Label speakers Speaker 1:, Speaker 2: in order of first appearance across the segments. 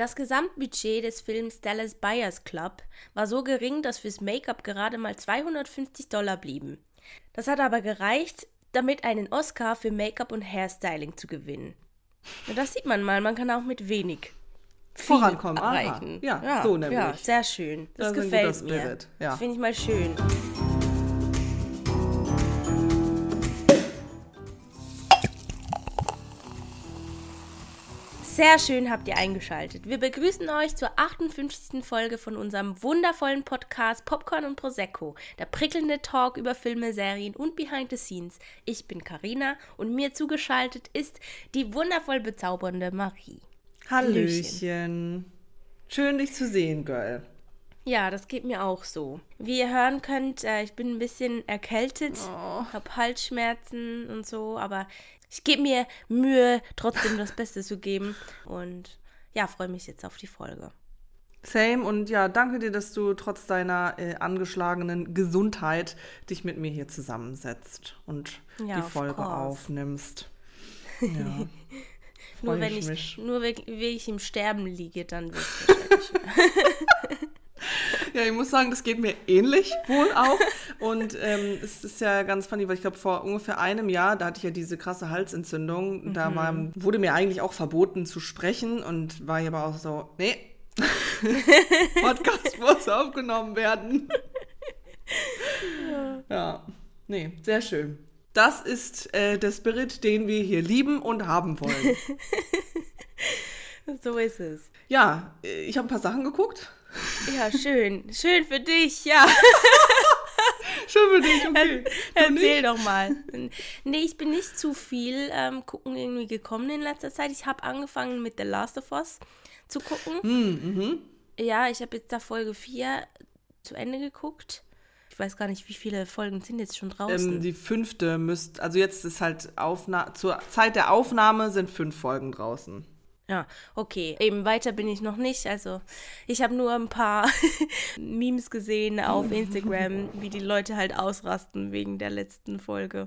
Speaker 1: Das Gesamtbudget des Films Dallas Buyers Club war so gering, dass fürs Make-up gerade mal 250 Dollar blieben. Das hat aber gereicht, damit einen Oscar für Make-up und Hairstyling zu gewinnen. Ja, das sieht man mal, man kann auch mit wenig viel
Speaker 2: Vorankommen,
Speaker 1: erreichen.
Speaker 2: Ja, so nämlich.
Speaker 1: Ja, sehr schön. Das,
Speaker 2: Das
Speaker 1: gefällt mir.
Speaker 2: Ja.
Speaker 1: Finde ich mal schön. Sehr schön habt ihr eingeschaltet. Wir begrüßen euch zur 58. Folge von unserem wundervollen Podcast Popcorn und Prosecco, der prickelnde Talk über Filme, Serien und Behind the Scenes. Ich bin Karina und mir zugeschaltet ist die wundervoll bezaubernde Marie.
Speaker 2: Hallöchen. Schön, dich zu sehen, Girl.
Speaker 1: Ja, das geht mir auch so. Wie ihr hören könnt, äh, ich bin ein bisschen erkältet,
Speaker 2: Oh.
Speaker 1: habe Halsschmerzen und so, aber ich gebe mir Mühe, trotzdem das Beste zu geben. Und ja, freue mich jetzt auf die Folge.
Speaker 2: Same und ja, danke dir, dass du trotz deiner äh, angeschlagenen Gesundheit dich mit mir hier zusammensetzt und
Speaker 1: Ja,
Speaker 2: die Folge aufnimmst. Ja.
Speaker 1: Nur wenn
Speaker 2: ich
Speaker 1: ich,
Speaker 2: mich.
Speaker 1: nur wenn, wenn ich im Sterben liege, dann wird es wahrscheinlich.
Speaker 2: Ja, ich muss sagen, das geht mir ähnlich wohl auch. Und ähm, es ist ja ganz funny, weil ich glaube, vor ungefähr einem Jahr, da hatte ich ja diese krasse Halsentzündung. Da war, wurde mir eigentlich auch verboten zu sprechen und war ich aber auch so, nee, Podcast muss aufgenommen werden. ja, nee, sehr schön. Das ist äh, der Spirit, den wir hier lieben und haben wollen.
Speaker 1: so ist es.
Speaker 2: Ja, äh, ich habe ein paar Sachen geguckt.
Speaker 1: Ja, schön. Schön für dich, ja.
Speaker 2: Schön für dich, okay. Du
Speaker 1: Erzähl doch mal. Nee, ich bin nicht zu viel ähm, gucken irgendwie gekommen in letzter Zeit. Ich habe angefangen mit The Last of Us zu gucken.
Speaker 2: Mhm.
Speaker 1: Ja, ich habe jetzt da Folge 4 zu Ende geguckt. Ich weiß gar nicht, wie viele Folgen sind jetzt schon draußen.
Speaker 2: Ähm, die fünfte müsste, also jetzt ist halt Aufna zur Zeit der Aufnahme sind fünf Folgen draußen.
Speaker 1: Ja, okay. Eben weiter bin ich noch nicht. Also, ich habe nur ein paar Memes gesehen auf Instagram, wie die Leute halt ausrasten wegen der letzten Folge,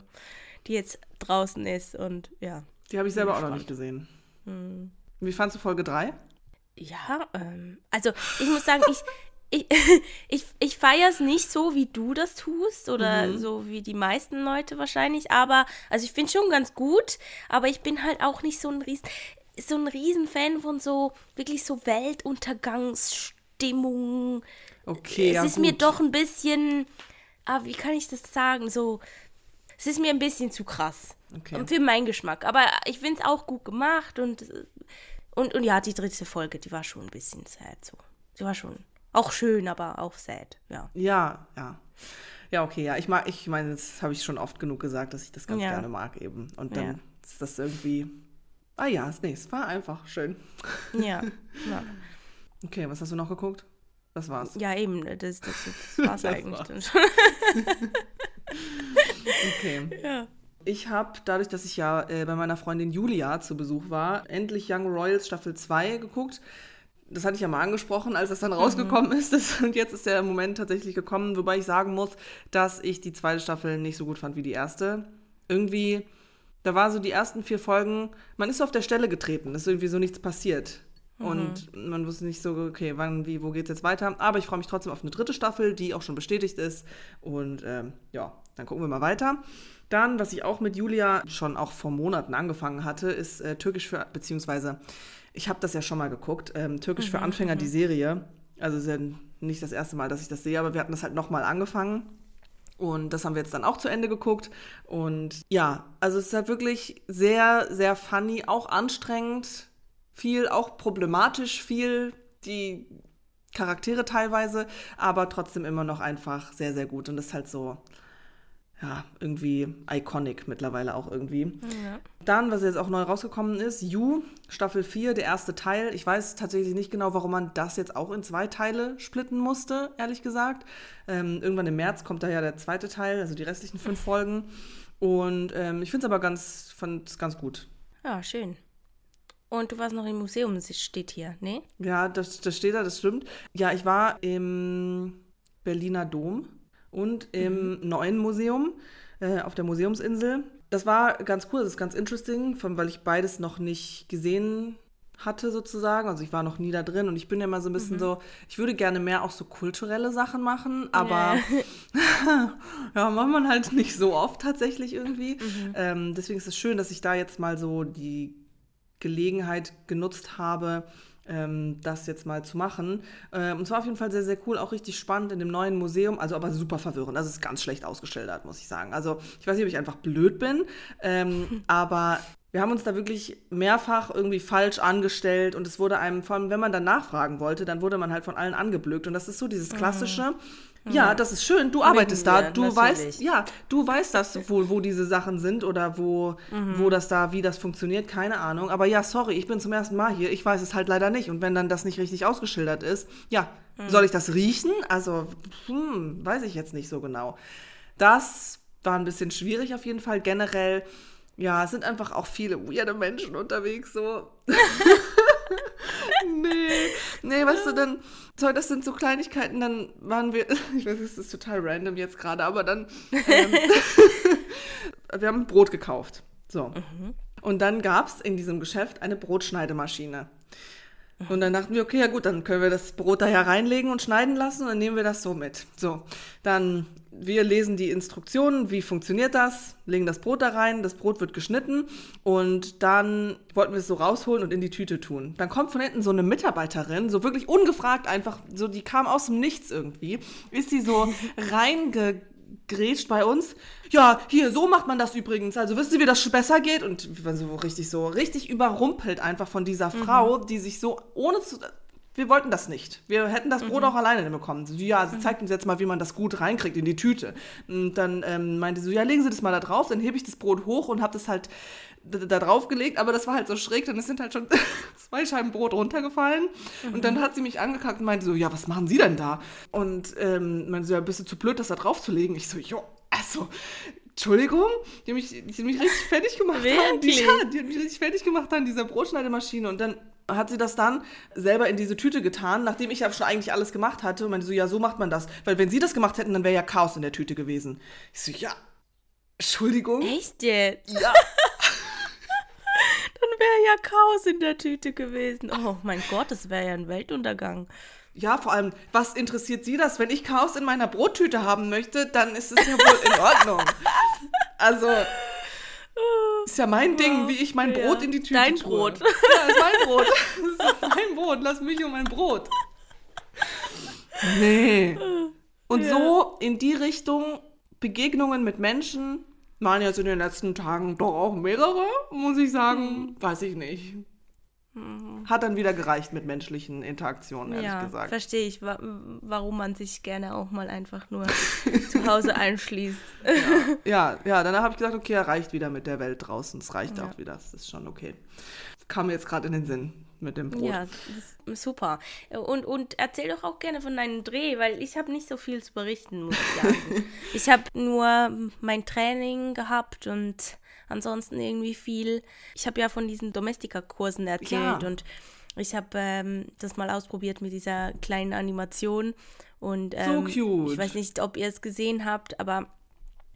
Speaker 1: die jetzt draußen ist. Und ja.
Speaker 2: Die habe ich selber auch noch nicht gesehen. Wie fandst du Folge 3?
Speaker 1: Ja, ähm, also ich muss sagen, ich, ich, ich, ich feiere es nicht so, wie du das tust oder so wie die meisten Leute wahrscheinlich, aber, also ich finde schon ganz gut, aber ich bin halt auch nicht so ein Riesen, so ein Riesenfan von so, wirklich so Weltuntergangsstimmung.
Speaker 2: Okay,
Speaker 1: es
Speaker 2: ja,
Speaker 1: ist
Speaker 2: gut.
Speaker 1: mir doch ein bisschen, ah, wie kann ich das sagen, so, es ist mir ein bisschen zu krass.
Speaker 2: Okay.
Speaker 1: Und für meinen Geschmack. Aber ich finde es auch gut gemacht und, und, und ja, die dritte Folge, die war schon ein bisschen sad so. Die war schon auch schön, aber auch sad, ja.
Speaker 2: Ja, ja. Ja, okay, ja. Ich mag, ich meine, das habe ich schon oft genug gesagt, dass ich das ganz
Speaker 1: Ja.
Speaker 2: gerne mag eben. Und dann
Speaker 1: Ja.
Speaker 2: ist das irgendwie. Ah ja, nee, es war einfach schön.
Speaker 1: Ja, ja.
Speaker 2: Okay, was hast du noch geguckt? Das war's.
Speaker 1: ja eben, das, das, das war's
Speaker 2: Das
Speaker 1: eigentlich
Speaker 2: war's.
Speaker 1: dann schon.
Speaker 2: Okay.
Speaker 1: Ja.
Speaker 2: Ich habe, dadurch, dass ich ja äh, bei meiner Freundin Julia zu Besuch war, endlich Young Royals Staffel 2 geguckt. Das hatte ich ja mal angesprochen, als das dann rausgekommen ist. Das, und jetzt ist der Moment tatsächlich gekommen, wobei ich sagen muss, dass ich die zweite Staffel nicht so gut fand wie die erste. Irgendwie, da war so die ersten vier Folgen, man ist so auf der Stelle getreten, ist irgendwie so nichts passiert. Und man wusste nicht so, okay, wann, wie, wo geht's jetzt weiter. Aber ich freue mich trotzdem auf eine dritte Staffel, die auch schon bestätigt ist. Und ähm, ja, dann gucken wir mal weiter. Dann, was ich auch mit Julia schon auch vor Monaten angefangen hatte, ist äh, Türkisch für, beziehungsweise, ich habe das ja schon mal geguckt, ähm, Türkisch für Anfänger, die Serie. Also es ist ja nicht das erste Mal, dass ich das sehe, aber wir hatten das halt nochmal angefangen. Und das haben wir jetzt dann auch zu Ende geguckt. Und ja, also es ist halt wirklich sehr, sehr funny, auch anstrengend, viel, auch problematisch, viel, die Charaktere teilweise, aber trotzdem immer noch einfach sehr, sehr gut. Und das ist halt so, ja, irgendwie iconic mittlerweile auch irgendwie.
Speaker 1: Ja.
Speaker 2: Dann, was jetzt auch neu rausgekommen ist, You, Staffel 4, der erste Teil. Ich weiß tatsächlich nicht genau, warum man das jetzt auch in zwei Teile splitten musste, ehrlich gesagt. Ähm, irgendwann im März kommt da ja der zweite Teil, also die restlichen fünf Folgen. Und ähm, ich finde es aber ganz, fand's ganz gut.
Speaker 1: ja, schön. Und du warst noch im Museum, das steht hier, ne?
Speaker 2: Ja, das, das steht da, das stimmt. Ja, ich war im Berliner Dom und im neuen Museum äh, auf der Museumsinsel. Das war ganz cool, das ist ganz interesting, allem, weil ich beides noch nicht gesehen hatte sozusagen. Also ich war noch nie da drin und ich bin ja immer so ein bisschen mhm. so, ich würde gerne mehr auch so kulturelle Sachen machen, aber ja, ja macht man halt nicht so oft tatsächlich irgendwie. Mhm. Ähm, deswegen ist es schön, dass ich da jetzt mal so die Gelegenheit genutzt habe, ähm, das jetzt mal zu machen. Ähm, und zwar auf jeden Fall sehr, sehr cool, auch richtig spannend in dem neuen Museum, also aber super verwirrend. Also es ist ganz schlecht ausgestellt, muss ich sagen. Also ich weiß nicht, ob ich einfach blöd bin, ähm, aber wir haben uns da wirklich mehrfach irgendwie falsch angestellt und es wurde einem, vor allem wenn man dann nachfragen wollte, dann wurde man halt von allen angeblökt. Und das ist so dieses mhm. klassische, mhm. ja, das ist schön, du arbeitest da, du natürlich. weißt, ja, du weißt das wohl, wo diese Sachen sind oder wo, mhm. wo das da, wie das funktioniert, keine Ahnung. Aber ja, sorry, ich bin zum ersten Mal hier, ich weiß es halt leider nicht. Und wenn dann das nicht richtig ausgeschildert ist, ja, mhm. soll ich das riechen? Also, hm, weiß ich jetzt nicht so genau. Das war ein bisschen schwierig auf jeden Fall. Generell ja, es sind einfach auch viele weirde Menschen unterwegs, so. nee, nee, weißt du, dann, so, das sind so Kleinigkeiten, dann waren wir, ich weiß, es ist total random jetzt gerade, aber dann, ähm, wir haben Brot gekauft, so. Mhm. Und dann gab es in diesem Geschäft eine Brotschneidemaschine. Und dann dachten wir, okay, ja gut, dann können wir das Brot da reinlegen und schneiden lassen und dann nehmen wir das so mit. So, dann wir lesen die Instruktionen, wie funktioniert das, legen das Brot da rein, das Brot wird geschnitten und dann wollten wir es so rausholen und in die Tüte tun. Dann kommt von hinten so eine Mitarbeiterin, so wirklich ungefragt einfach, so die kam aus dem Nichts irgendwie, ist sie so reingegrätscht bei uns. Ja, hier, so macht man das übrigens. Also wisst ihr, wie das besser geht? Und waren so richtig so, richtig überrumpelt einfach von dieser Frau, mhm. die sich so, ohne zu, wir wollten das nicht. Wir hätten das Brot mhm. auch alleine bekommen. So, ja, sie mhm. zeigt uns jetzt mal, wie man das gut reinkriegt in die Tüte. Und dann ähm, meinte sie so, ja, legen Sie das mal da drauf. Dann hebe ich das Brot hoch und habe das halt da drauf gelegt, aber das war halt so schräg, dann sind halt schon zwei Scheiben Brot runtergefallen. Mhm. Und dann hat sie mich angekackt und meinte so, ja, was machen Sie denn da? Und ähm, meinte so, ja, bist du zu blöd, das da drauf zu legen? Ich so, jo, also, Entschuldigung, die haben mich, die mich richtig fertig gemacht. Haben. Die, ja, die haben mich richtig fertig gemacht an dieser Brotschneidemaschine. Und dann hat sie das dann selber in diese Tüte getan, nachdem ich ja schon eigentlich alles gemacht hatte und meinte so, ja, so macht man das. Weil wenn sie das gemacht hätten, dann wäre ja Chaos in der Tüte gewesen. Ich so, ja, Entschuldigung.
Speaker 1: Echt jetzt?
Speaker 2: Ja.
Speaker 1: dann wäre ja Chaos in der Tüte gewesen. Oh mein Gott, das wäre ja ein Weltuntergang.
Speaker 2: Ja, vor allem, was interessiert Sie das? Wenn ich Chaos in meiner Brottüte haben möchte, dann ist es ja wohl in Ordnung. Also, ist ja mein Ding, wie ich mein Brot in die Tüte
Speaker 1: Dein
Speaker 2: tue.
Speaker 1: Brot.
Speaker 2: Ja, ist mein Brot. Das ist mein Brot. Lass mich um mein Brot. Nee. Und ja. so in die Richtung Begegnungen mit Menschen waren jetzt in den letzten Tagen doch auch mehrere, muss ich sagen. Hm. Weiß ich nicht. Mhm. Hat dann wieder gereicht mit menschlichen Interaktionen, ehrlich ja, gesagt.
Speaker 1: Verstehe ich, wa warum man sich gerne auch mal einfach nur zu Hause einschließt.
Speaker 2: Ja, ja, ja danach habe ich gesagt, okay, er reicht wieder mit der Welt draußen. Es reicht ja. auch wieder. Das ist schon okay. Das kam mir jetzt gerade in den Sinn mit dem Brot.
Speaker 1: Ja, super. Und, und erzähl doch auch gerne von deinem Dreh, weil ich habe nicht so viel zu berichten, muss ich sagen. ich habe nur mein Training gehabt und ansonsten irgendwie viel. Ich habe ja von diesen Domestika-Kursen erzählt ja. und ich habe ähm, das mal ausprobiert mit dieser kleinen Animation. Und ähm,
Speaker 2: so cute.
Speaker 1: ich weiß nicht, ob ihr es gesehen habt, aber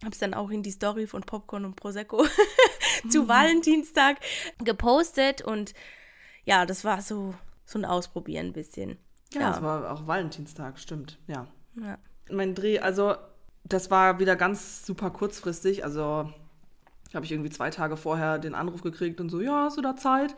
Speaker 1: habe es dann auch in die Story von Popcorn und Prosecco zu mhm. Valentinstag gepostet und ja, das war so, so ein Ausprobieren ein bisschen.
Speaker 2: Ja, ja. das war auch Valentinstag, stimmt, ja. ja. Mein Dreh, also das war wieder ganz super kurzfristig, also habe ich irgendwie zwei Tage vorher den Anruf gekriegt und so, ja, hast du da Zeit?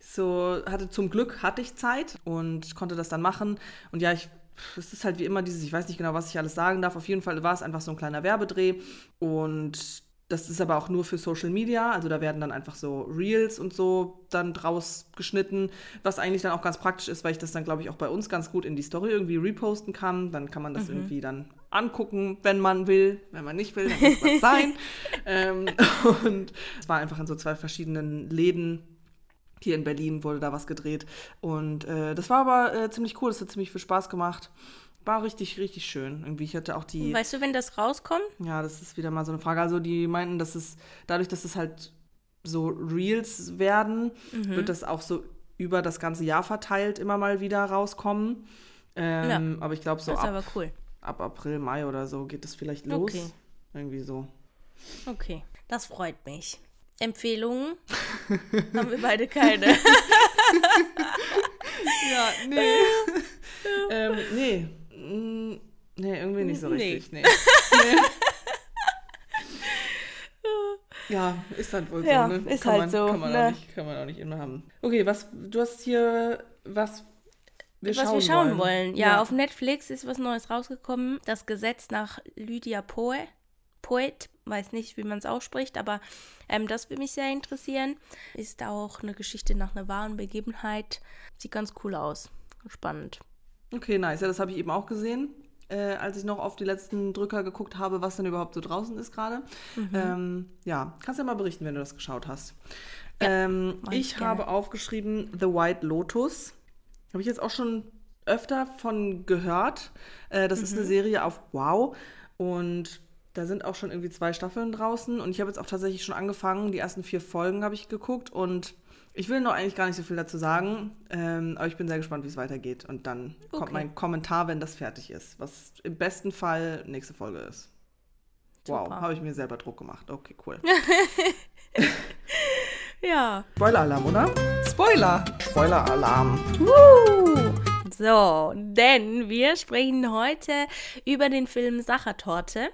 Speaker 2: So, hatte zum Glück hatte ich Zeit und konnte das dann machen. Und ja, ich es ist halt wie immer dieses, ich weiß nicht genau, was ich alles sagen darf. Auf jeden Fall war es einfach so ein kleiner Werbedreh und das ist aber auch nur für Social Media, also da werden dann einfach so Reels und so dann draus geschnitten, was eigentlich dann auch ganz praktisch ist, weil ich das dann, glaube ich, auch bei uns ganz gut in die Story irgendwie reposten kann. Dann kann man das mhm. irgendwie dann angucken, wenn man will. Wenn man nicht will, dann muss man sein. ähm, und es war einfach in so zwei verschiedenen Läden. Hier in Berlin wurde da was gedreht. Und äh, das war aber äh, ziemlich cool, das hat ziemlich viel Spaß gemacht. War richtig, richtig schön. Irgendwie, ich hatte auch die.
Speaker 1: Weißt du, wenn das rauskommt?
Speaker 2: Ja, das ist wieder mal so eine Frage. Also, die meinten, dass es dadurch, dass es halt so Reels werden, mhm. wird das auch so über das ganze Jahr verteilt immer mal wieder rauskommen. Ähm, ja. Aber ich glaube, so ab,
Speaker 1: cool.
Speaker 2: ab April, Mai oder so geht es vielleicht los. Okay. Irgendwie so.
Speaker 1: Okay, das freut mich. Empfehlungen haben wir beide keine.
Speaker 2: ja, nee. ähm, nee. Nee, irgendwie nicht so richtig. Nee. nee. Ja, ist halt wohl
Speaker 1: Ja,
Speaker 2: so, ne?
Speaker 1: ist
Speaker 2: kann
Speaker 1: halt
Speaker 2: man,
Speaker 1: so,
Speaker 2: Kann man,
Speaker 1: ne?
Speaker 2: auch nicht, kann man auch nicht immer haben. Okay, was, du hast hier was wir
Speaker 1: was
Speaker 2: schauen
Speaker 1: wir schauen
Speaker 2: wollen.
Speaker 1: wollen. Ja, auf Netflix ist was Neues rausgekommen. Das Gesetz nach Lydia Poe. Poet, weiß nicht, wie man es ausspricht, aber ähm, das würde mich sehr interessieren. Ist auch eine Geschichte nach einer wahren Begebenheit. Sieht ganz cool aus. Spannend.
Speaker 2: Okay, nice. Ja, das habe ich eben auch gesehen, äh, als ich noch auf die letzten Drücker geguckt habe, was denn überhaupt so draußen ist gerade.
Speaker 1: Mhm.
Speaker 2: Ähm, ja, kannst ja mal berichten, wenn du das geschaut hast.
Speaker 1: Ja,
Speaker 2: ähm,
Speaker 1: ich
Speaker 2: ich
Speaker 1: gerne.
Speaker 2: habe aufgeschrieben The White Lotus. Habe ich jetzt auch schon öfter von gehört. Äh, das
Speaker 1: Mhm.
Speaker 2: ist eine Serie auf Wow. Und da sind auch schon irgendwie zwei Staffeln draußen. Und ich habe jetzt auch tatsächlich schon angefangen. Die ersten vier Folgen habe ich geguckt. Und ich will noch eigentlich gar nicht so viel dazu sagen. Ähm, aber ich bin sehr gespannt, wie es weitergeht. Und dann kommt
Speaker 1: Okay.
Speaker 2: mein Kommentar, wenn das fertig ist. Was im besten Fall nächste Folge ist. Wow,
Speaker 1: Super.
Speaker 2: habe ich mir selber Druck gemacht. Okay, cool.
Speaker 1: Ja.
Speaker 2: Spoiler-Alarm, oder? Spoiler! Spoiler-Alarm.
Speaker 1: So, denn wir sprechen heute über den Film Sachertorte.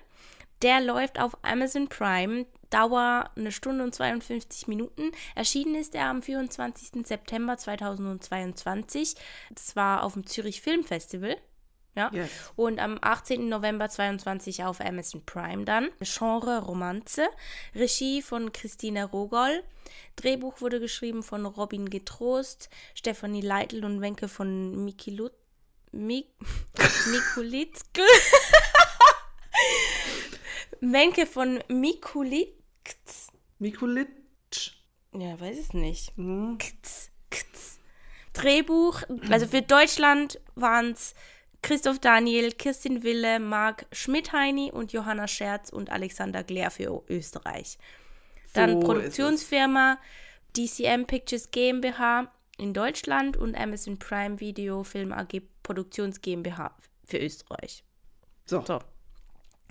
Speaker 1: Der läuft auf Amazon Prime. Dauer eine Stunde und 52 Minuten. Erschienen ist er am 24. September 2022. Das war auf dem Zürich Film Festival. Ja.
Speaker 2: Yes.
Speaker 1: Und am 18. November 22 auf Amazon Prime dann. Genre Romanze. Regie von Christina Rogol. Drehbuch wurde geschrieben von Robin Getrost, Stefanie Leitl und Wenke von Mikilut. Mik Mikulitsk. Wenke von Mikulitz.
Speaker 2: Mikulitsch.
Speaker 1: Ja, weiß es nicht.
Speaker 2: Hm.
Speaker 1: Kts, kts. Drehbuch, also für Deutschland waren es Christoph Daniel, Kirstin Wille, Marc Schmidheini und Johanna Scherz und Alexander Gler für Österreich. Dann
Speaker 2: So
Speaker 1: Produktionsfirma DCM Pictures GmbH in Deutschland und Amazon Prime Video Film AG Produktions GmbH für Österreich.
Speaker 2: So,
Speaker 1: So.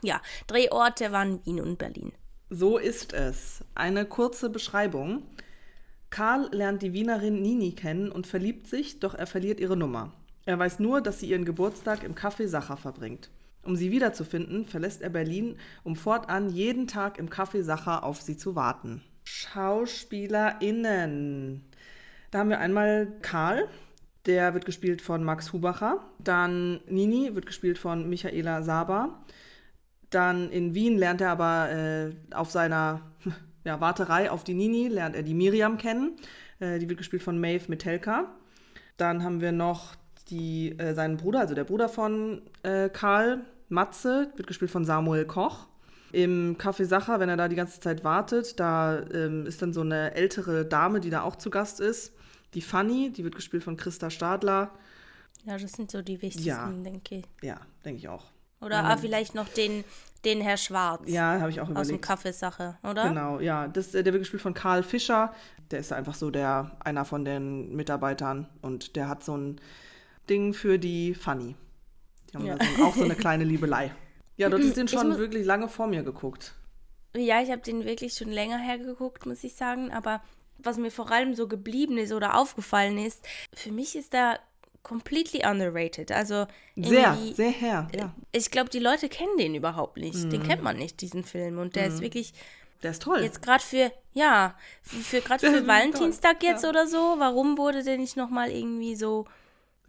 Speaker 1: Ja, Drehorte waren Wien und Berlin.
Speaker 2: So ist es. Eine kurze Beschreibung. Karl lernt die Wienerin Nini kennen und verliebt sich, doch er verliert ihre Nummer. Er weiß nur, dass sie ihren Geburtstag im Café Sacher verbringt. Um sie wiederzufinden, verlässt er Berlin, um fortan jeden Tag im Café Sacher auf sie zu warten. SchauspielerInnen. Da haben wir einmal Karl, der wird gespielt von Max Hubacher. Dann Nini wird gespielt von Michaela Saba. Dann in Wien lernt er aber äh, auf seiner ja, Warterei auf die Nini, lernt er die Miriam kennen. Äh, die wird gespielt von Maeve Metelka. Dann haben wir noch die, äh, seinen Bruder, also der Bruder von äh, Karl, Matze, wird gespielt von Samuel Koch. Im Café Sacher, wenn er da die ganze Zeit wartet, da ähm, ist dann so eine ältere Dame, die da auch zu Gast ist. Die Fanny, die wird gespielt von Christa Stadler.
Speaker 1: Ja, das sind so die wichtigsten,
Speaker 2: Ja.
Speaker 1: denke ich.
Speaker 2: Ja, denke ich auch.
Speaker 1: Oder ah, vielleicht noch den, den Herr Schwarz
Speaker 2: Ja, habe ich auch
Speaker 1: aus dem
Speaker 2: überlegt.
Speaker 1: Kaffeesache, oder?
Speaker 2: Genau, ja. Das, äh, der wird gespielt von Karl Fischer. Der ist einfach so der, einer von den Mitarbeitern und der hat so ein Ding für die Funny. Die haben
Speaker 1: Ja.
Speaker 2: da so, auch so eine kleine Liebelei. Ja, du hast den schon wirklich lange vor mir geguckt.
Speaker 1: Ja, ich habe den wirklich schon länger hergeguckt, muss ich sagen. Aber was mir vor allem so geblieben ist oder aufgefallen ist, für mich ist er completely underrated. Also
Speaker 2: Sehr, sehr her, ja.
Speaker 1: Ich glaube, die Leute kennen den überhaupt nicht. Den
Speaker 2: Mhm.
Speaker 1: kennt man nicht, diesen Film. Und der ist wirklich
Speaker 2: Der ist toll.
Speaker 1: jetzt gerade für, ja, für, gerade für Valentinstag
Speaker 2: toll,
Speaker 1: jetzt
Speaker 2: ja.
Speaker 1: oder so. Warum wurde der nicht nochmal irgendwie so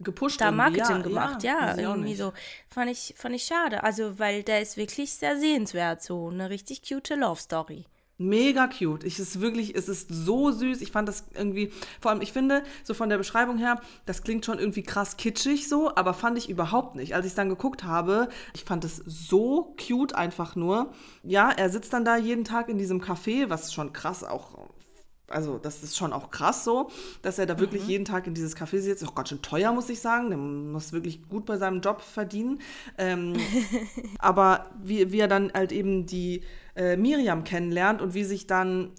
Speaker 2: Gepusht
Speaker 1: da Marketing
Speaker 2: ja,
Speaker 1: gemacht, ja,
Speaker 2: auch
Speaker 1: irgendwie so. Fand ich, fand ich schade. Also, weil der ist wirklich sehr sehenswert, so eine richtig cute Love Story.
Speaker 2: Mega cute. Ich ist wirklich, es ist so süß. Ich fand das irgendwie, vor allem, ich finde, so von der Beschreibung her, das klingt schon irgendwie krass kitschig so, aber fand ich überhaupt nicht. Als ich dann geguckt habe, ich fand es so cute einfach nur. Ja, er sitzt dann da jeden Tag in diesem Café, was schon krass auch. Also, das ist schon auch krass so, dass er da wirklich jeden Tag in dieses Café sitzt. Auch ganz schön teuer, muss ich sagen. Der muss wirklich gut bei seinem Job verdienen. Ähm, aber wie, wie er dann halt eben die äh, Miriam kennenlernt und wie sich dann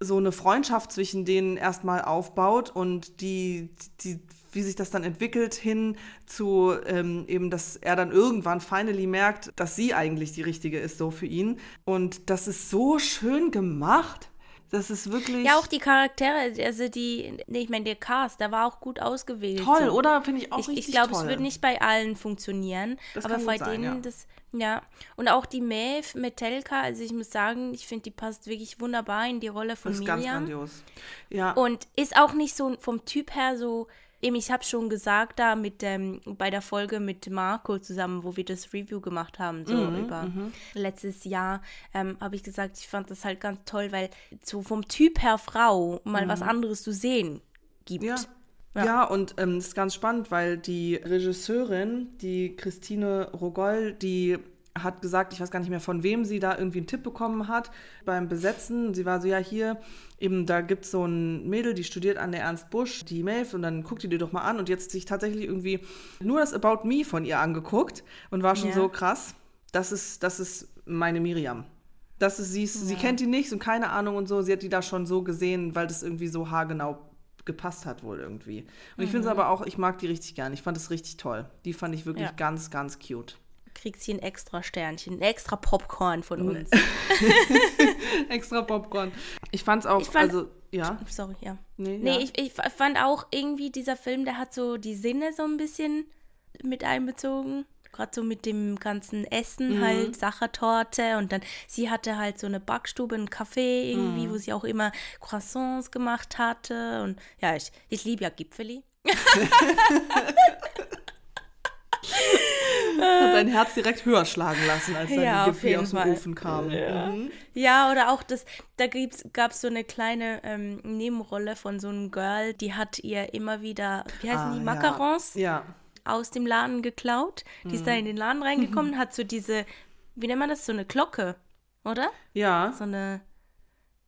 Speaker 2: so eine Freundschaft zwischen denen erstmal aufbaut und die, die, wie sich das dann entwickelt hin zu ähm, eben, dass er dann irgendwann finally merkt, dass sie eigentlich die richtige ist so für ihn. Und das ist so schön gemacht. Das ist wirklich.
Speaker 1: Ja, auch die Charaktere, also die, nee, ich meine, der Cast, der war auch gut ausgewählt.
Speaker 2: Toll,
Speaker 1: so.
Speaker 2: oder? Finde ich auch
Speaker 1: Ich,
Speaker 2: richtig
Speaker 1: ich glaube, es wird nicht bei allen funktionieren,
Speaker 2: Das
Speaker 1: aber bei denen,
Speaker 2: ja.
Speaker 1: das, ja. Und auch die Maeve Metelka, also ich muss sagen, ich finde, die passt wirklich wunderbar in die Rolle von
Speaker 2: Das ist ganz
Speaker 1: Miriam.
Speaker 2: grandios. Ja.
Speaker 1: Und ist auch nicht so vom Typ her so, eben ich habe schon gesagt da mit ähm, bei der Folge mit Marco zusammen, wo wir das Review gemacht haben, so
Speaker 2: Mhm,
Speaker 1: über letztes Jahr, ähm, habe ich gesagt, ich fand das halt ganz toll, weil so vom Typ her Frau mal was anderes zu sehen gibt.
Speaker 2: Mhm. Ja.
Speaker 1: Ja.
Speaker 2: Ja, und ähm, das ist ganz spannend, weil die Regisseurin, die Christine Rogol, die hat gesagt, ich weiß gar nicht mehr, von wem sie da irgendwie einen Tipp bekommen hat beim Besetzen. Sie war so, ja, hier, eben, da gibt es so ein Mädel, die studiert an der Ernst Busch, die Maeve, und dann guckt die dir doch mal an und jetzt sich tatsächlich irgendwie nur das About Me von ihr angeguckt und war schon
Speaker 1: Ja.
Speaker 2: so krass, das ist, das ist meine Miriam. Das ist, sie, ist, sie kennt die nicht und keine Ahnung und so. Sie hat die da schon so gesehen, weil das irgendwie so haargenau gepasst hat wohl irgendwie. Und ich finde es aber auch, ich mag die richtig gern. Ich fand es richtig toll. Die fand ich wirklich
Speaker 1: Ja.
Speaker 2: ganz, ganz cute.
Speaker 1: Kriegt sie ein extra Sternchen, ein extra Popcorn von uns.
Speaker 2: Extra Popcorn. Ich fand es auch,
Speaker 1: Ich fand-
Speaker 2: also, ja.
Speaker 1: Sorry, ja.
Speaker 2: Nee,
Speaker 1: Nee,
Speaker 2: ja.
Speaker 1: ich, ich fand auch irgendwie, dieser Film, der hat so die Sinne so ein bisschen mit einbezogen. Gerade so mit dem ganzen Essen
Speaker 2: Mhm.
Speaker 1: halt, Sachertorte und dann, sie hatte halt so eine Backstube, ein Café irgendwie,
Speaker 2: Mhm.
Speaker 1: wo sie auch immer Croissants gemacht hatte und ja, ich, ich liebe ja Gipfeli.
Speaker 2: Dein Herz direkt höher schlagen lassen, als dann
Speaker 1: Ja,
Speaker 2: die Gipfel aus dem
Speaker 1: Fall.
Speaker 2: Ofen kamen. Mhm.
Speaker 1: Ja, oder auch das, da gab es so eine kleine ähm, Nebenrolle von so einem Girl, die hat ihr immer wieder, wie heißen
Speaker 2: Ah,
Speaker 1: die,
Speaker 2: ja.
Speaker 1: Macarons?
Speaker 2: Ja.
Speaker 1: aus dem Laden geklaut. Die ist da in den Laden reingekommen, hat so diese, wie nennt man das, so eine Glocke, oder?
Speaker 2: Ja,
Speaker 1: So eine,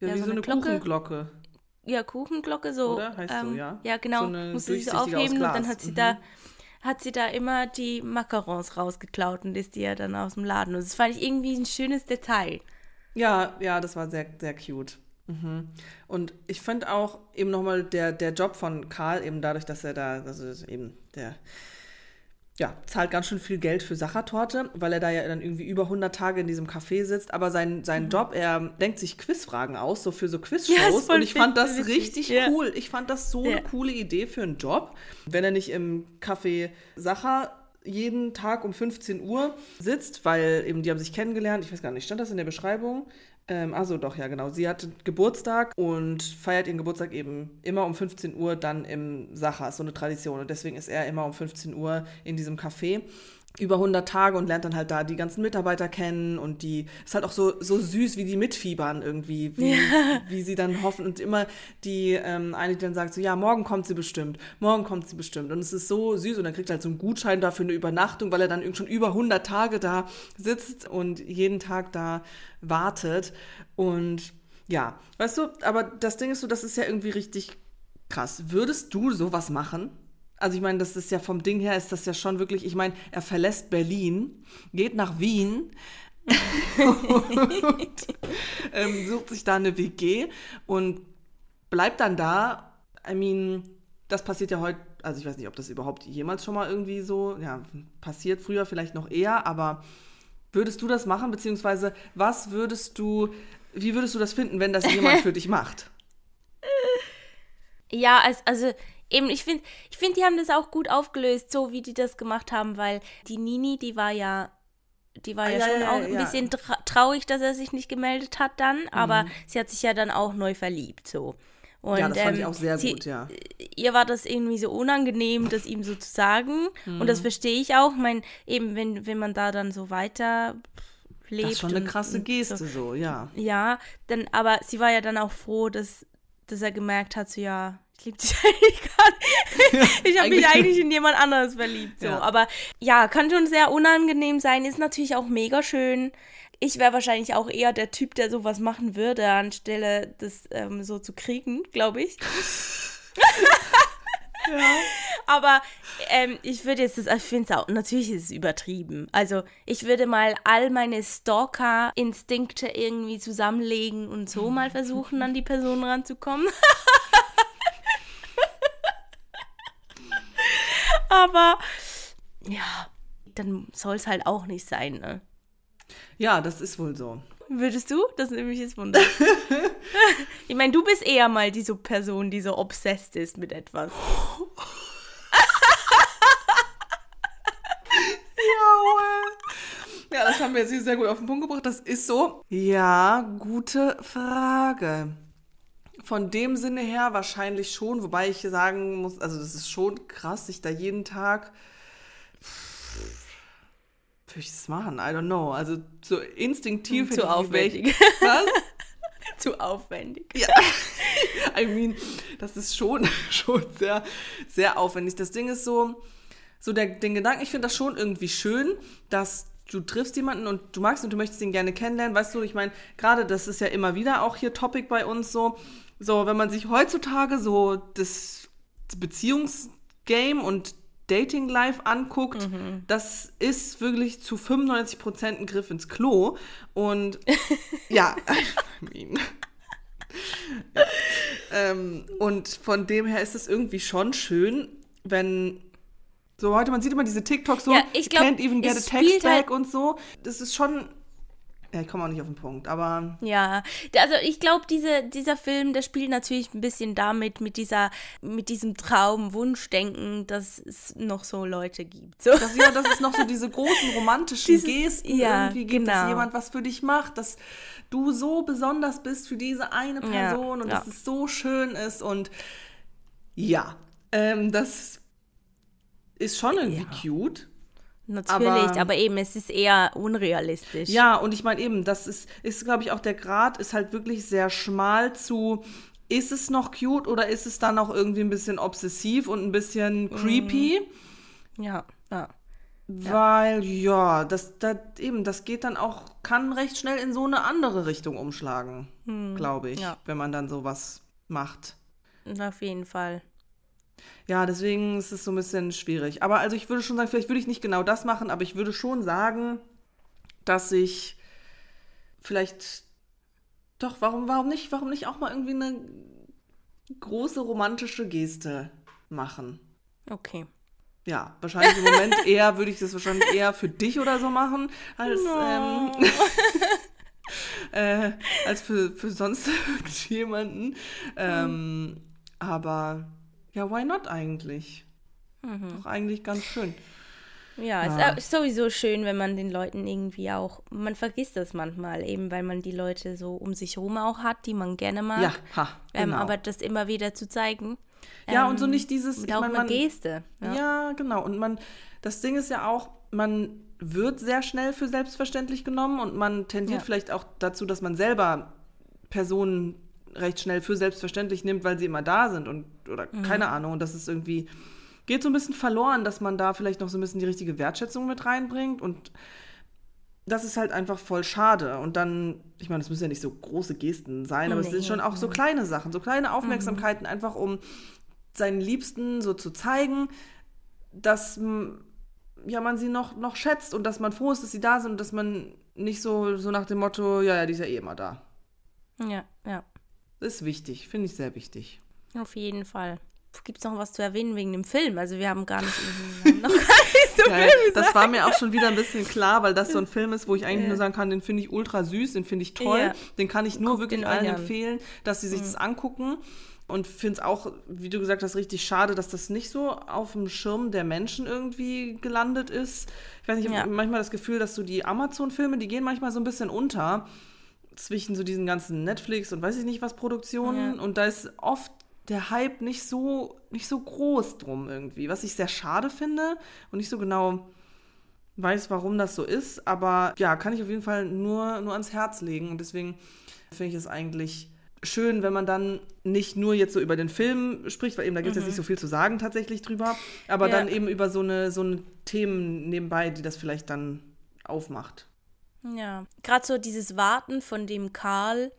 Speaker 2: ja,
Speaker 1: ja,
Speaker 2: wie
Speaker 1: so
Speaker 2: so
Speaker 1: eine
Speaker 2: eine
Speaker 1: Glocke.
Speaker 2: Kuchenglocke.
Speaker 1: ja, Kuchenglocke, so.
Speaker 2: Oder? Heißt so,
Speaker 1: ähm,
Speaker 2: ja.
Speaker 1: Ja, genau.
Speaker 2: So eine
Speaker 1: musste sie so aufheben und dann hat sie
Speaker 2: Mhm.
Speaker 1: da hat sie da immer die Macarons rausgeklaut und ist die ja dann aus dem Laden. Und das fand ich irgendwie ein schönes Detail.
Speaker 2: Ja, ja, das war sehr, sehr cute. Mhm. Und ich fand auch eben nochmal der, der Job von Karl, eben dadurch, dass er da, also eben der, ja, zahlt ganz schön viel Geld für Sachertorte, weil er da ja dann irgendwie über 100 Tage in diesem Café sitzt. Aber sein, sein Job, er denkt sich Quizfragen aus, so für so
Speaker 1: Ja,
Speaker 2: Quizshows.
Speaker 1: voll
Speaker 2: und ich fand das richtig
Speaker 1: Ja.
Speaker 2: cool. Ich fand das so
Speaker 1: Ja.
Speaker 2: eine coole Idee für einen Job. Wenn er nicht im Café Sacher jeden Tag um 15 Uhr sitzt, weil eben die haben sich kennengelernt. Ich weiß gar nicht, stand das in der Beschreibung? Ähm, also doch, ja, genau. Sie hatte Geburtstag und feiert ihren Geburtstag eben immer um 15 Uhr dann im Sacher. Ist so eine Tradition. Und deswegen ist er immer um 15 Uhr in diesem Café. Über 100 Tage und lernt dann halt da die ganzen Mitarbeiter kennen und die ist halt auch so, so süß, wie die mitfiebern irgendwie, wie, wie sie dann hoffen und immer die ähm, eine, die dann sagt so, ja, morgen kommt sie bestimmt, morgen kommt sie bestimmt und es ist so süß und dann kriegt er halt so einen Gutschein dafür eine Übernachtung, weil er dann irgendwie schon über 100 Tage da sitzt und jeden Tag da wartet und ja, weißt du, aber das Ding ist so, das ist ja irgendwie richtig krass. Würdest du sowas machen? Also ich meine, das ist ja vom Ding her ist das ja schon wirklich, ich meine, er verlässt Berlin, geht nach Wien und ähm, sucht sich da eine WG und bleibt dann da. I mean, das passiert ja heute, also ich weiß nicht, ob das überhaupt jemals schon mal irgendwie so, ja, passiert früher vielleicht noch eher, aber würdest du das machen, beziehungsweise was würdest du, wie würdest du das finden, wenn das jemand für dich macht?
Speaker 1: Ja, also, also eben, ich finde, ich find, die haben das auch gut aufgelöst, so wie die das gemacht haben, weil die Nini, die war ja, die war
Speaker 2: Ah,
Speaker 1: ja,
Speaker 2: ja,
Speaker 1: schon
Speaker 2: ja,
Speaker 1: auch
Speaker 2: ja.
Speaker 1: ein bisschen tra traurig, dass er sich nicht gemeldet hat dann, aber sie hat sich ja dann auch neu verliebt, so. Und,
Speaker 2: Mhm. ja, das fand ich
Speaker 1: ähm,
Speaker 2: auch sehr
Speaker 1: sie,
Speaker 2: gut, ja.
Speaker 1: Ihr war das irgendwie so unangenehm, das ihm so zu sagen. Und
Speaker 2: Mhm.
Speaker 1: das verstehe ich auch. Ich meine, eben, wenn, wenn man da dann so weiter lebt.
Speaker 2: Das ist schon eine
Speaker 1: und-
Speaker 2: krasse
Speaker 1: und
Speaker 2: Geste,
Speaker 1: So.
Speaker 2: so, ja.
Speaker 1: Ja, dann, aber sie war ja dann auch froh, dass, dass er gemerkt hat, so ja, ich liebe dich eigentlich gar nicht. ich habe mich
Speaker 2: Eigentlich-
Speaker 1: in jemand anderes verliebt. So.
Speaker 2: Ja.
Speaker 1: Aber ja, kann schon sehr unangenehm sein, ist natürlich auch mega schön. Ich wäre wahrscheinlich auch eher der Typ, der sowas machen würde, anstelle das ähm, so zu kriegen, glaube ich. Aber ähm, ich würde jetzt das, ich finde es auch, natürlich ist es übertrieben. Also ich würde mal all meine Stalker-Instinkte irgendwie zusammenlegen und so mal versuchen, an die Person ranzukommen. Aber ja, dann soll es halt auch nicht sein, ne?
Speaker 2: Ja, das ist wohl so.
Speaker 1: Würdest du? Das ist nämlich das Wunder. ich meine, du bist eher mal diese Person, die so obsessed ist mit etwas.
Speaker 2: Ja, das haben wir jetzt hier sehr gut auf den Punkt gebracht. Das ist so. Ja, gute Frage. Von dem Sinne her wahrscheinlich schon, wobei ich sagen muss, also das ist schon krass, sich da jeden Tag. Würde ich das machen? I don't know. Also so instinktiv.
Speaker 1: Zu aufwendig.
Speaker 2: Was?
Speaker 1: Zu aufwendig.
Speaker 2: Ja. I mean, das ist schon, schon sehr, sehr aufwendig. Das Ding ist so, so der, den Gedanken, ich finde das schon irgendwie schön, dass du triffst jemanden und du magst und du möchtest ihn gerne kennenlernen. Weißt du, ich meine, gerade das ist ja immer wieder auch hier Topic bei uns so. So, wenn man sich heutzutage so das Beziehungsgame und Dating Life anguckt, mhm. das ist wirklich zu 95 Prozent ein Griff ins Klo. Und ja, I mean. ja. Ähm, und von dem her ist es irgendwie schon schön, wenn so heute, man sieht immer diese TikToks so,
Speaker 1: ja, ich glaub,
Speaker 2: can't even get a text tag halt und so. Das ist schon ja, ich komme auch nicht auf den Punkt, aber.
Speaker 1: Ja, also ich glaube, diese, dieser Film, der spielt natürlich ein bisschen damit, mit dieser, mit diesem Traum, Wunschdenken, dass es noch so Leute gibt. So.
Speaker 2: Dass, ja, dass es noch so diese großen romantischen Dieses, Gesten ja, irgendwie gibt, genau. dass jemand was für dich macht, dass du so besonders bist für diese eine Person ja, und ja. dass es so schön ist und ja, ähm, das ist schon irgendwie cute.
Speaker 1: Natürlich, aber, aber, eben, es ist eher unrealistisch.
Speaker 2: Ja, und ich meine eben, das ist, ist glaube ich, auch der Grad ist halt wirklich sehr schmal zu, ist es noch cute oder ist es dann auch irgendwie ein bisschen obsessiv und ein bisschen creepy?
Speaker 1: Ja, ja.
Speaker 2: Weil, ja, das, das eben, das geht dann auch, kann recht schnell in so eine andere Richtung umschlagen, hm. glaube ich, ja. wenn man dann sowas macht.
Speaker 1: Auf jeden Fall.
Speaker 2: Ja, deswegen ist es so ein bisschen schwierig. Aber also ich würde schon sagen, vielleicht würde ich nicht genau das machen, aber ich würde schon sagen, dass ich vielleicht doch, warum, warum nicht, warum nicht auch mal irgendwie eine große romantische Geste machen?
Speaker 1: Okay.
Speaker 2: Ja, wahrscheinlich im Moment eher, würde ich das wahrscheinlich eher für dich oder so machen, als, no. ähm, äh, als für, für sonst jemanden. Ähm, aber ja, why not eigentlich? Mhm. Doch eigentlich ganz schön.
Speaker 1: Ja, ja, ist sowieso schön, wenn man den Leuten irgendwie auch, man vergisst das manchmal, eben weil man die Leute so um sich herum auch hat, die man gerne mag.
Speaker 2: Ja, ha,
Speaker 1: ähm, genau. ähm, aber das immer wieder zu zeigen.
Speaker 2: Ja, ähm, und so nicht dieses.
Speaker 1: Mit auch eine Geste.
Speaker 2: Ja. ja, genau. Und man, das Ding ist ja auch, man wird sehr schnell für selbstverständlich genommen und man tendiert ja. vielleicht auch dazu, dass man selber Personen recht schnell für selbstverständlich nimmt, weil sie immer da sind und oder mhm. keine Ahnung. Und das ist irgendwie, geht so ein bisschen verloren, dass man da vielleicht noch so ein bisschen die richtige Wertschätzung mit reinbringt. Und das ist halt einfach voll schade. Und dann, ich meine, es müssen ja nicht so große Gesten sein, aber nee. es sind schon auch so kleine Sachen, so kleine Aufmerksamkeiten, mhm. einfach um seinen Liebsten so zu zeigen, dass ja, man sie noch, noch schätzt und dass man froh ist, dass sie da sind und dass man nicht so, so nach dem Motto, ja, ja, die ist ja eh immer da.
Speaker 1: Ja, ja.
Speaker 2: Ist wichtig, finde ich sehr wichtig.
Speaker 1: Auf jeden Fall. Gibt es noch was zu erwähnen wegen dem Film? Also wir haben gar nicht, haben noch gar nicht so
Speaker 2: ja, viel Das war mir auch schon wieder ein bisschen klar, weil das so ein Film ist, wo ich eigentlich ja. nur sagen kann, den finde ich ultra süß, den finde ich toll. Ja. Den kann ich nur Guck wirklich allen empfehlen, dass sie sich mhm. das angucken. Und finde es auch, wie du gesagt hast, richtig schade, dass das nicht so auf dem Schirm der Menschen irgendwie gelandet ist. Ich weiß nicht, ich habe manchmal das Gefühl, dass so die Amazon-Filme, die gehen manchmal so ein bisschen unter zwischen so diesen ganzen Netflix und weiß ich nicht was Produktionen ja. und da ist oft der Hype nicht so nicht so groß drum irgendwie, was ich sehr schade finde und nicht so genau weiß, warum das so ist, aber ja, kann ich auf jeden Fall nur nur ans Herz legen und deswegen finde ich es eigentlich schön, wenn man dann nicht nur jetzt so über den Film spricht, weil eben da gibt es mhm. jetzt nicht so viel zu sagen tatsächlich drüber, aber ja. dann eben über so eine so eine Themen nebenbei, die das vielleicht dann aufmacht.
Speaker 1: Ja, gerade so dieses Warten von dem Karl,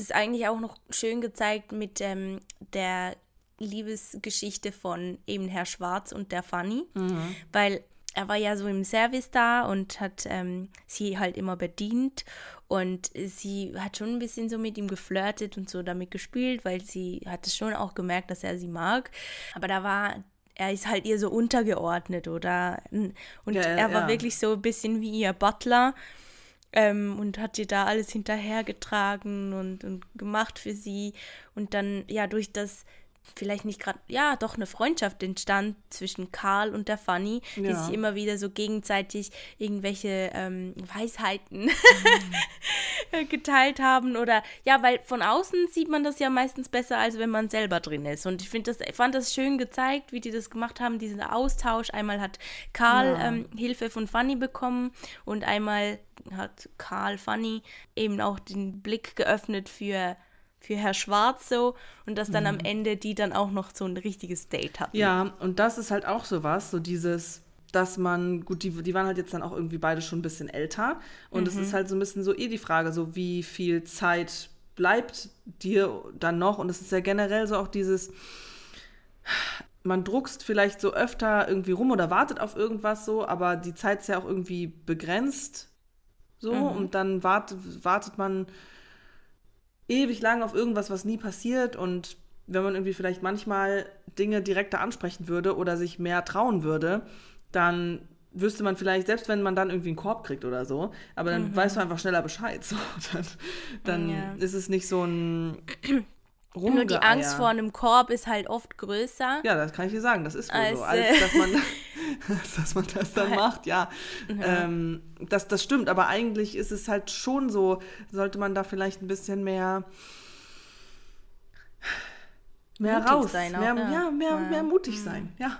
Speaker 1: das ist eigentlich auch noch schön gezeigt mit ähm, der Liebesgeschichte von eben Herr Schwarz und der Fanny, mhm. weil er war ja so im Service da und hat ähm, sie halt immer bedient und sie hat schon ein bisschen so mit ihm geflirtet und so damit gespielt, weil sie hat es schon auch gemerkt, dass er sie mag. Aber da war er ist halt ihr so untergeordnet oder und ja, er war ja. wirklich so ein bisschen wie ihr Butler ähm, und hat ihr da alles hinterhergetragen und, und gemacht für sie. Und dann, ja, durch das vielleicht nicht gerade, ja, doch eine Freundschaft entstand zwischen Karl und der Fanny, die
Speaker 2: Ja.
Speaker 1: sich immer wieder so gegenseitig irgendwelche ähm, Weisheiten
Speaker 2: Mhm.
Speaker 1: geteilt haben oder ja, weil von außen sieht man das ja meistens besser, als wenn man selber drin ist. Und ich finde das, ich fand das schön gezeigt, wie die das gemacht haben, diesen Austausch. Einmal hat Karl
Speaker 2: Ja.
Speaker 1: ähm, Hilfe von Fanny bekommen und einmal hat Karl Fanny eben auch den Blick geöffnet für für Herr Schwarz so und dass dann am Ende die dann auch noch so ein richtiges Date hatten.
Speaker 2: Mhm. Ja, und das ist halt auch so was, so dieses, dass man, gut, die, die waren halt jetzt dann auch irgendwie beide schon ein bisschen älter. Und es ist halt so ein bisschen so eh die Frage, so wie viel Zeit bleibt dir dann noch? Und es ist ja generell so auch dieses, man druckst vielleicht so öfter irgendwie rum oder wartet auf irgendwas so, aber die Zeit ist ja auch irgendwie begrenzt so und dann wartet, wartet man ewig lang auf irgendwas, was nie passiert und wenn man irgendwie vielleicht manchmal Dinge direkter ansprechen würde oder sich mehr trauen würde, dann wüsste man vielleicht, selbst wenn man dann irgendwie einen Korb kriegt oder so, aber dann weißt du einfach schneller Bescheid. So, dann dann
Speaker 1: Ja.
Speaker 2: ist es nicht so ein
Speaker 1: Nur die
Speaker 2: Rumgeeier.
Speaker 1: Angst vor einem Korb ist halt oft größer.
Speaker 2: Ja, das kann ich dir sagen, das ist wohl
Speaker 1: Als,
Speaker 2: so. Als dass man, dass man das dann macht, ja. Ähm, das, das stimmt, aber eigentlich ist es halt schon so, sollte man da vielleicht ein bisschen mehr, mehr
Speaker 1: Mutig
Speaker 2: raus,
Speaker 1: sein auch,
Speaker 2: mehr,
Speaker 1: ja.
Speaker 2: ja, mehr,
Speaker 1: Ja.
Speaker 2: mehr mutig sein, ja.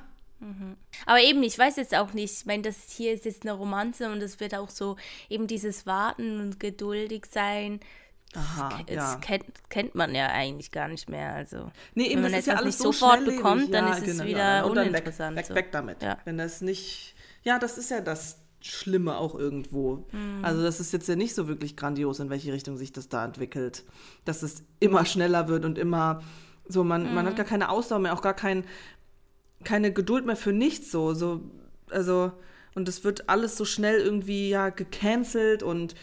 Speaker 1: Aber eben, ich weiß jetzt auch nicht, ich meine, das hier ist jetzt eine Romanze und es wird auch so eben dieses Warten und geduldig sein.
Speaker 2: Aha,
Speaker 1: Das
Speaker 2: ja.
Speaker 1: kennt, kennt man ja eigentlich gar nicht mehr. Also,
Speaker 2: Nee, eben,
Speaker 1: wenn man
Speaker 2: das ist ja
Speaker 1: nicht
Speaker 2: so
Speaker 1: sofort bekommt, dann
Speaker 2: ja,
Speaker 1: ist es
Speaker 2: genau,
Speaker 1: wieder
Speaker 2: ja. Und dann weg,
Speaker 1: uninteressant.
Speaker 2: Weg,
Speaker 1: so.
Speaker 2: weg damit.
Speaker 1: Ja.
Speaker 2: Wenn das nicht, ja, das ist ja das Schlimme auch irgendwo.
Speaker 1: Mhm.
Speaker 2: Also das ist jetzt ja nicht so wirklich grandios, in welche Richtung sich das da entwickelt. Dass es immer schneller wird und immer so, man, man
Speaker 1: Mhm.
Speaker 2: hat gar keine Ausdauer mehr, auch gar kein, keine Geduld mehr für nichts so. so also, und es wird alles so schnell irgendwie ja gecancelt und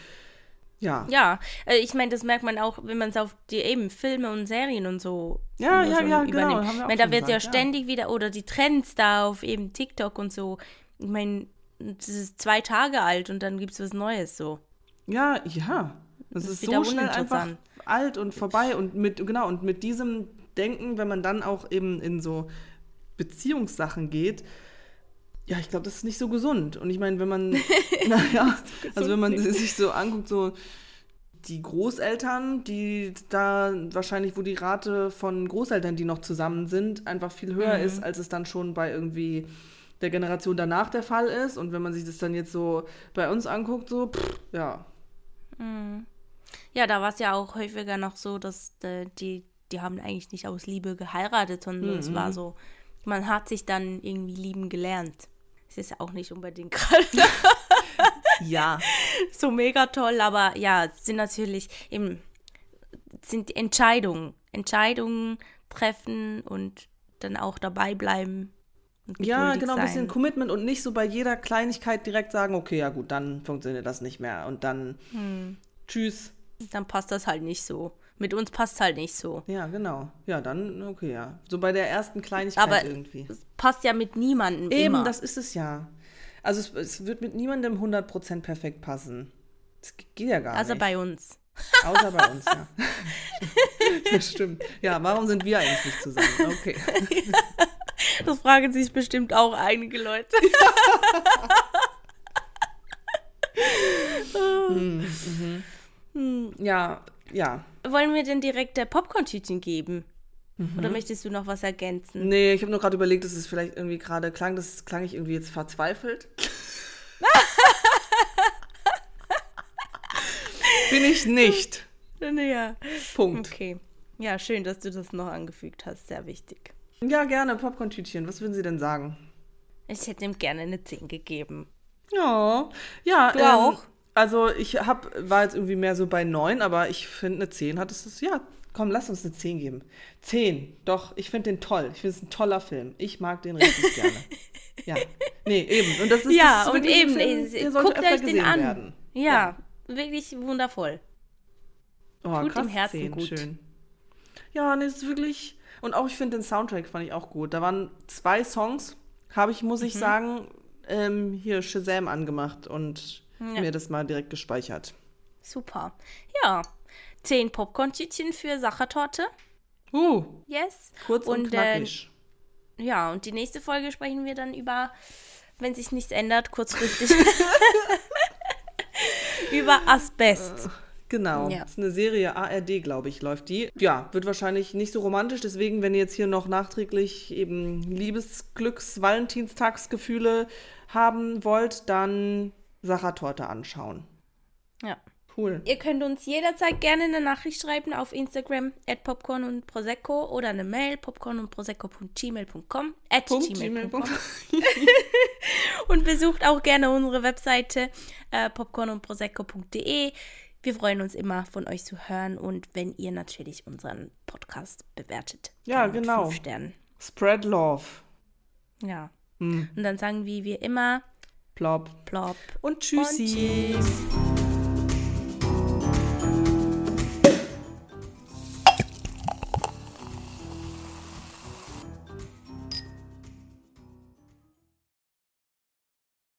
Speaker 2: ja.
Speaker 1: Ja, äh, ich meine, das merkt man auch, wenn man es auf die eben Filme und Serien und so
Speaker 2: Ja, ja, ja, genau,
Speaker 1: übernimmt.
Speaker 2: wir
Speaker 1: ich meine, da wird ja
Speaker 2: gesagt, ja.
Speaker 1: ständig wieder, oder die Trends da auf eben TikTok und so. Ich meine, das ist zwei Tage alt und dann gibt es was Neues so.
Speaker 2: Ja, ja. Das,
Speaker 1: ist
Speaker 2: ist
Speaker 1: wieder
Speaker 2: so schnell einfach alt und vorbei. Und mit, genau, und mit diesem Denken, wenn man dann auch eben in so Beziehungssachen geht, ja, ich glaube, das ist nicht so gesund. Und ich meine, wenn man, naja, also wenn man sich so anguckt, so die Großeltern, die da wahrscheinlich, wo die Rate von Großeltern, die noch zusammen sind, einfach viel höher ist, als es dann schon bei irgendwie der Generation danach der Fall ist. Und wenn man sich das dann jetzt so bei uns anguckt, so, pff, ja,
Speaker 1: Ja, da war es ja auch häufiger noch so, dass äh, die, die haben eigentlich nicht aus Liebe geheiratet, sondern
Speaker 2: Mhm.
Speaker 1: es war so, man hat sich dann irgendwie lieben gelernt. Es ist auch nicht unbedingt gerade
Speaker 2: Ja,
Speaker 1: so mega toll, aber ja, es sind natürlich eben sind Entscheidungen, Entscheidungen treffen und dann auch dabei bleiben.
Speaker 2: Ja, genau, ein bisschen. Commitment und nicht so bei jeder Kleinigkeit direkt sagen, okay, ja gut, dann funktioniert das nicht mehr und dann
Speaker 1: Hm.
Speaker 2: tschüss.
Speaker 1: Dann passt das halt nicht so. Mit uns passt es halt nicht so.
Speaker 2: Ja, genau. Ja, dann, okay, ja. So bei der ersten Kleinigkeit
Speaker 1: Aber
Speaker 2: irgendwie.
Speaker 1: es passt ja mit niemandem
Speaker 2: Eben,
Speaker 1: immer.
Speaker 2: das ist es ja. Also es, es wird mit niemandem 100% perfekt passen. Das geht ja gar
Speaker 1: also
Speaker 2: nicht.
Speaker 1: bei uns.
Speaker 2: Außer bei uns, ja. das stimmt. Ja, warum sind wir eigentlich nicht zusammen? Okay.
Speaker 1: Das fragen sich bestimmt auch einige Leute.
Speaker 2: Ja, ja.
Speaker 1: Wollen wir denn direkt der Popcorn-Tütchen geben?
Speaker 2: Mhm.
Speaker 1: Oder möchtest du noch was ergänzen?
Speaker 2: Nee, ich habe nur gerade überlegt, dass es vielleicht irgendwie gerade klang, das klang ich irgendwie jetzt verzweifelt. Bin ich nicht.
Speaker 1: Ja.
Speaker 2: Punkt.
Speaker 1: Okay. Ja, schön, dass du das noch angefügt hast. Sehr wichtig.
Speaker 2: Ja, gerne, Popcorn-Tütchen. Was würden Sie denn sagen?
Speaker 1: Ich hätte ihm gerne eine 10 gegeben.
Speaker 2: Ja, ja.
Speaker 1: Du auch?
Speaker 2: Also ich hab, war jetzt irgendwie mehr so bei 9, aber ich finde eine 10 hat es, das- ja, komm, lass uns eine 10 geben. 10, doch, ich finde den toll. Ich finde es ein toller Film. Ich mag den richtig gerne. Ja, nee, eben. Und das ist,
Speaker 1: ja,
Speaker 2: das ist
Speaker 1: und eben,
Speaker 2: Film, der sollte
Speaker 1: guckt euch den
Speaker 2: gesehen
Speaker 1: an.
Speaker 2: werden.
Speaker 1: Ja, wirklich wundervoll.
Speaker 2: Oh,
Speaker 1: Tut
Speaker 2: krass,
Speaker 1: dem Herzen
Speaker 2: 10,
Speaker 1: gut.
Speaker 2: schön. Ja, nee, es ist wirklich, und auch ich finde den Soundtrack fand ich auch gut. Da waren zwei Songs, habe ich, muss ich
Speaker 1: Mhm.
Speaker 2: sagen, ähm, hier Shazam angemacht und ja. mir das mal direkt gespeichert.
Speaker 1: Super. Ja, zehn Popcorn-Tütchen für Sachertorte.
Speaker 2: Uh.
Speaker 1: Yes.
Speaker 2: Kurz und, und knackig.
Speaker 1: Äh, ja, und die nächste Folge sprechen wir dann über, wenn sich nichts ändert, kurzfristig. über Asbest.
Speaker 2: Äh, genau. Ja. Das ist eine Serie ARD, glaube ich, läuft die. Ja, wird wahrscheinlich nicht so romantisch. Deswegen, wenn ihr jetzt hier noch nachträglich eben Liebesglücks-, Valentinstagsgefühle haben wollt, dann Sachertorte anschauen.
Speaker 1: Ja.
Speaker 2: Cool.
Speaker 1: Ihr könnt uns jederzeit gerne eine Nachricht schreiben auf Instagram at popcorn und prosecco oder eine Mail popcorn und prosecco.gmail.com at gmail.com und besucht auch gerne unsere Webseite äh, popcorn und prosecco.de. Wir freuen uns immer von euch zu hören und wenn ihr natürlich unseren Podcast bewertet.
Speaker 2: Ja, genau. Fünf
Speaker 1: Sternen.
Speaker 2: Spread love.
Speaker 1: Ja. Hm. Und dann sagen wir wie immer
Speaker 2: Plop.
Speaker 1: Plop.
Speaker 2: Und tschüssi. Und tschüss.